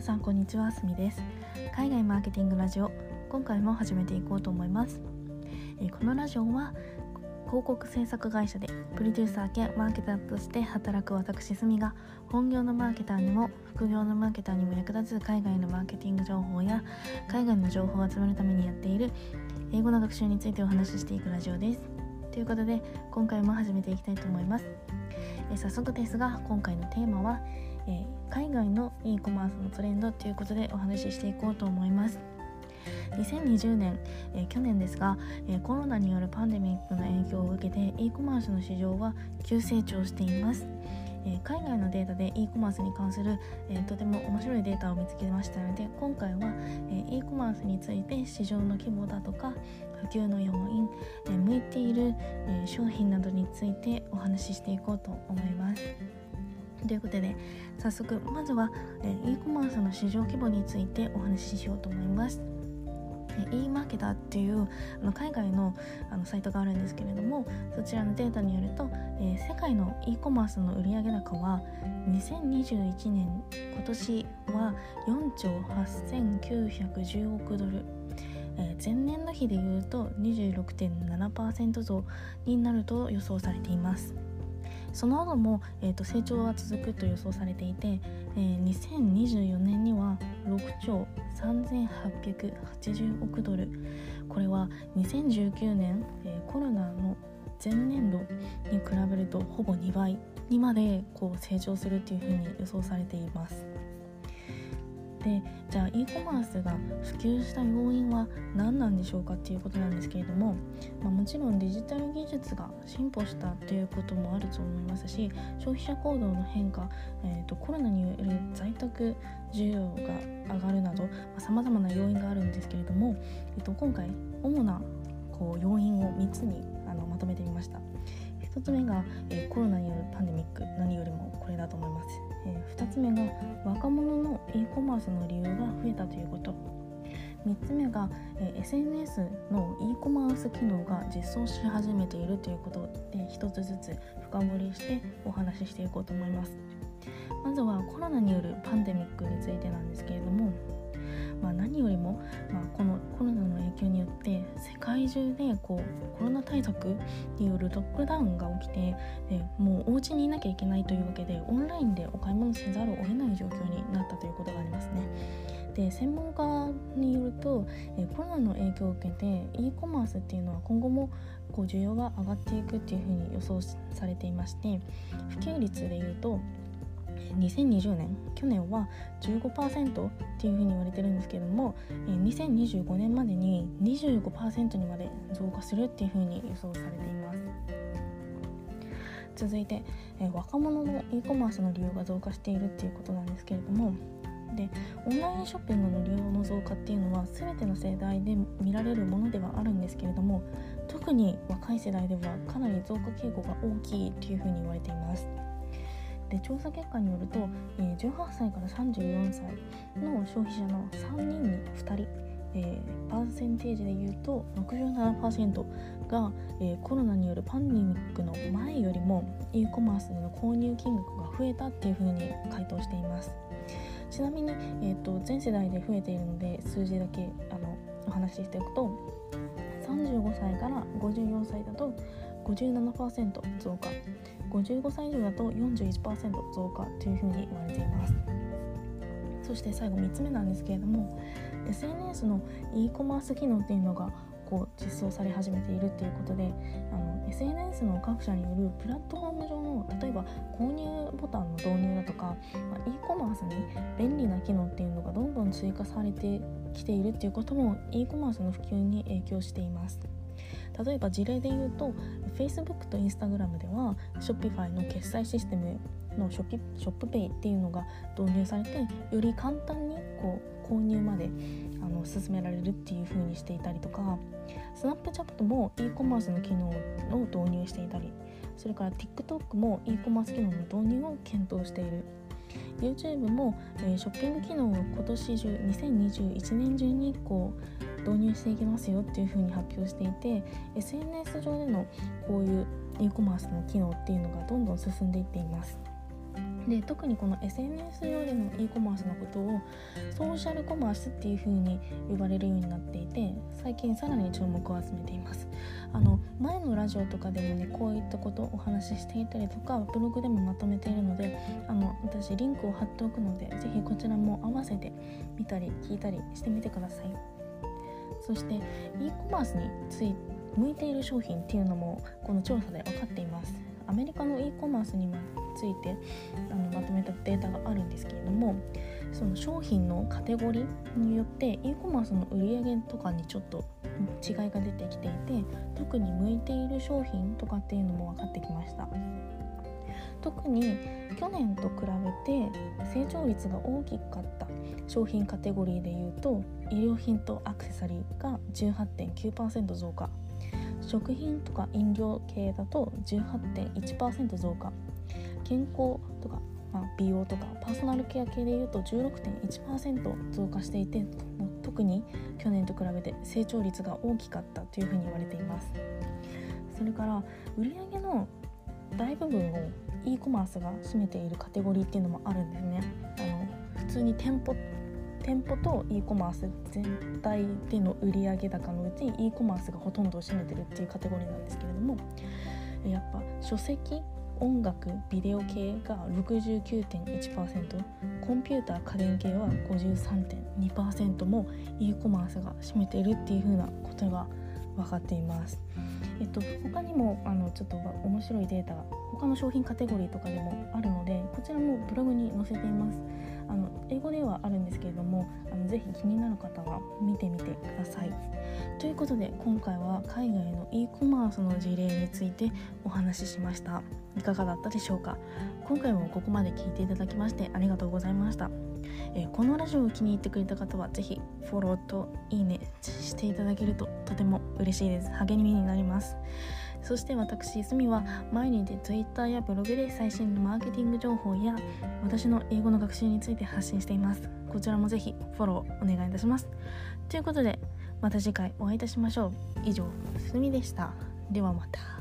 皆さんこんにちは。すみです。海外マーケティングラジオ今回も始めていこうと思います。えこのラジオは広告制作会社でプロデューサー兼マーケターとして働く私すみが本業のマーケターにも副業のマーケターにも役立つ海外のマーケティング情報や海外の情報を集めるためにやっている英語の学習についてお話ししていくラジオです。ということで今回も始めていきたいと思います。え早速ですが今回のテーマはえー、海外の e コマースのトレンドということでお話ししていこうと思います2020年、えー、去年ですが、えー、コロナによるパンデミックの影響を受けて e コマースの市場は急成長していますえー、海外のデータで e コマースに関する、えー、とても面白いデータを見つけましたので今回は、えー、e コマースについて市場の規模だとか普及の要因、え向いている、え商品などについてお話ししていこうと思います。ということで早速まずは、え e コマースの市場規模についてお話ししようと思います。e マーケターっていうあ海外のあのサイトがあるんですけれどもそちらのデータによると、え、世界の e コマースの売上高は2021年今年は4兆8910億ドル、え、前年の比でいうと26.7%増になると予想されています。その後も、えーと、成長は続くと予想されていて、えー、2024年には6兆3880億ドルこれは2019年、えー、コロナの前年度に比べるとほぼ2倍にまでこう成長するというふうに予想されています。でじゃあ e コマースが普及した要因は何なんでしょうかっていうことなんですけれども、まあ、もちろんデジタル技術が進歩したということもあると思いますし消費者行動の変化、えーと、コロナによる在宅需要が上がるなどさまざ、まな要因があるんですけれども、えーと、今回主なこう要因を3つにあのまとめてみました。1つ目が、え、コロナによるパンデミック何よりもこれだと思います、え、2つ目が若者の e コマースの利用が増えたということ。3つ目が、え、SNS の e コマース機能が実装し始めているということ。で1つずつ深掘りしてお話ししていこうと思います。まずはコロナによるパンデミックについてなんですけれども界中でこうコロナ対策によるロックダウンが起きてでもうお家にいなきゃいけないというわけでオンラインでお買い物せざるを得ない状況になったということがありますね。で専門家によるとえコロナの影響を受けて e コマースっていうのは今後もこう需要が上がっていくっていうふうに予想されていまして普及率でいうと2020年去年は15%っていうふうに言われてるんですけれども2025年までに25%にまで増加するっていうふうに予想されています続いて若者の e コマースの利用が増加しているっていうことなんですけれどもでオンラインショッピングの利用の増加っていうのは全ての世代で見られるものではあるんですけれども特に若い世代ではかなり増加傾向が大きいっていうふうに言われています。で調査結果によると、えー、18歳から34歳の消費者の3人に2人、えー、パーセンテージでいうと67%が、えー、コロナによるパンデミックの前よりも e コマースでの購入金額が増えたっていうふうに回答しています。ちなみに、えーと、全世代で増えているので数字だけあのお話ししておくと35歳から54歳だと57%増加。55歳以上だと41%増加というふうに言われていますそして最後3つ目なんですけれども SNS の e コマース機能っていうのがこう実装され始めているっていうことであの SNS の各社によるプラットフォーム上の例えば購入ボタンの導入だとか、まあ、e コマースに便利な機能っていうのがどんどん追加されてきているっていうことも e コマースの普及に影響しています。例えば事例で言うと Facebook と Instagram では Shopify の決済システムのショピショップペイっていうのが導入されてより簡単にこう購入まであの進められるっていう風にしていたりとかスナップチャットも e コマースの機能を導入していたりそれから TikTok も e コマース機能の導入を検討している。YouTube も、えー、ショッピング機能を今年中2021年中にこう導入していきますよっていうふうに発表していて SNS 上でのこういう e コマースの機能っていうのがどんどん進んでいっています。で特にこの SNS 上での e コマースのことをソーシャルコマースっていう風に呼ばれるようになっていて最近さらに注目を集めていますあの前のラジオとかでもねこういったことをお話ししていたりとかブログでもまとめているのであの私リンクを貼っておくので是非こちらも合わせて見たり聞いたりしてみてくださいそして e コマースについ向いている商品っていうのもこの調査で分かっています。アメリカの e コマースについてあのまとめたデータがあるんですけれどもその商品のカテゴリーによって e コマースの売り上げとかにちょっと違いが出てきていて特に向いている商品とかっていうのも分かってきました。特に去年と比べて成長率が大きかった商品カテゴリーでいうと医療品とアクセサリーが18.9%増加。食品とか飲料系だと18.1%増加。健康とか、まあ、美容とかパーソナルケア系でいうと16.1%増加していて特に去年と比べて成長率が大きかったというふうに言われています。それから売上の大部分を e コマースが占めているカテゴリーっていうのもあるんですね。あの普通に店舗店舗と e コマース全体での売上高のうち e コマースがほとんどを占めてるっていうカテゴリーなんですけれどもやっぱ書籍音楽ビデオ系が69.1%コンピューター家電系は53.2%も e コマースが占めているっていう風なことが分かっています。えっと、他にもあのちょっと面白いデータが他の商品カテゴリーとかでもあるのでこちらもブログに載せています。あの英語ではあるんですけれどもあのぜひ気になる方は見てみてください。ということで今回は海外の e コマースの事例についてお話ししました。いかがだったでしょうか？今回もここまで聞いていただきましてありがとうございました、えー、このラジオを気に入ってくれた方は是非フォローといいねしていただけるととても嬉しいです。励みになります。そして私、すみは毎日 Twitter やブログで最新のマーケティング情報や私の英語の学習について発信しています。こちらもぜひフォローお願いいたします。ということで、また次回お会いいたしましょう。以上、すみでした。ではまた。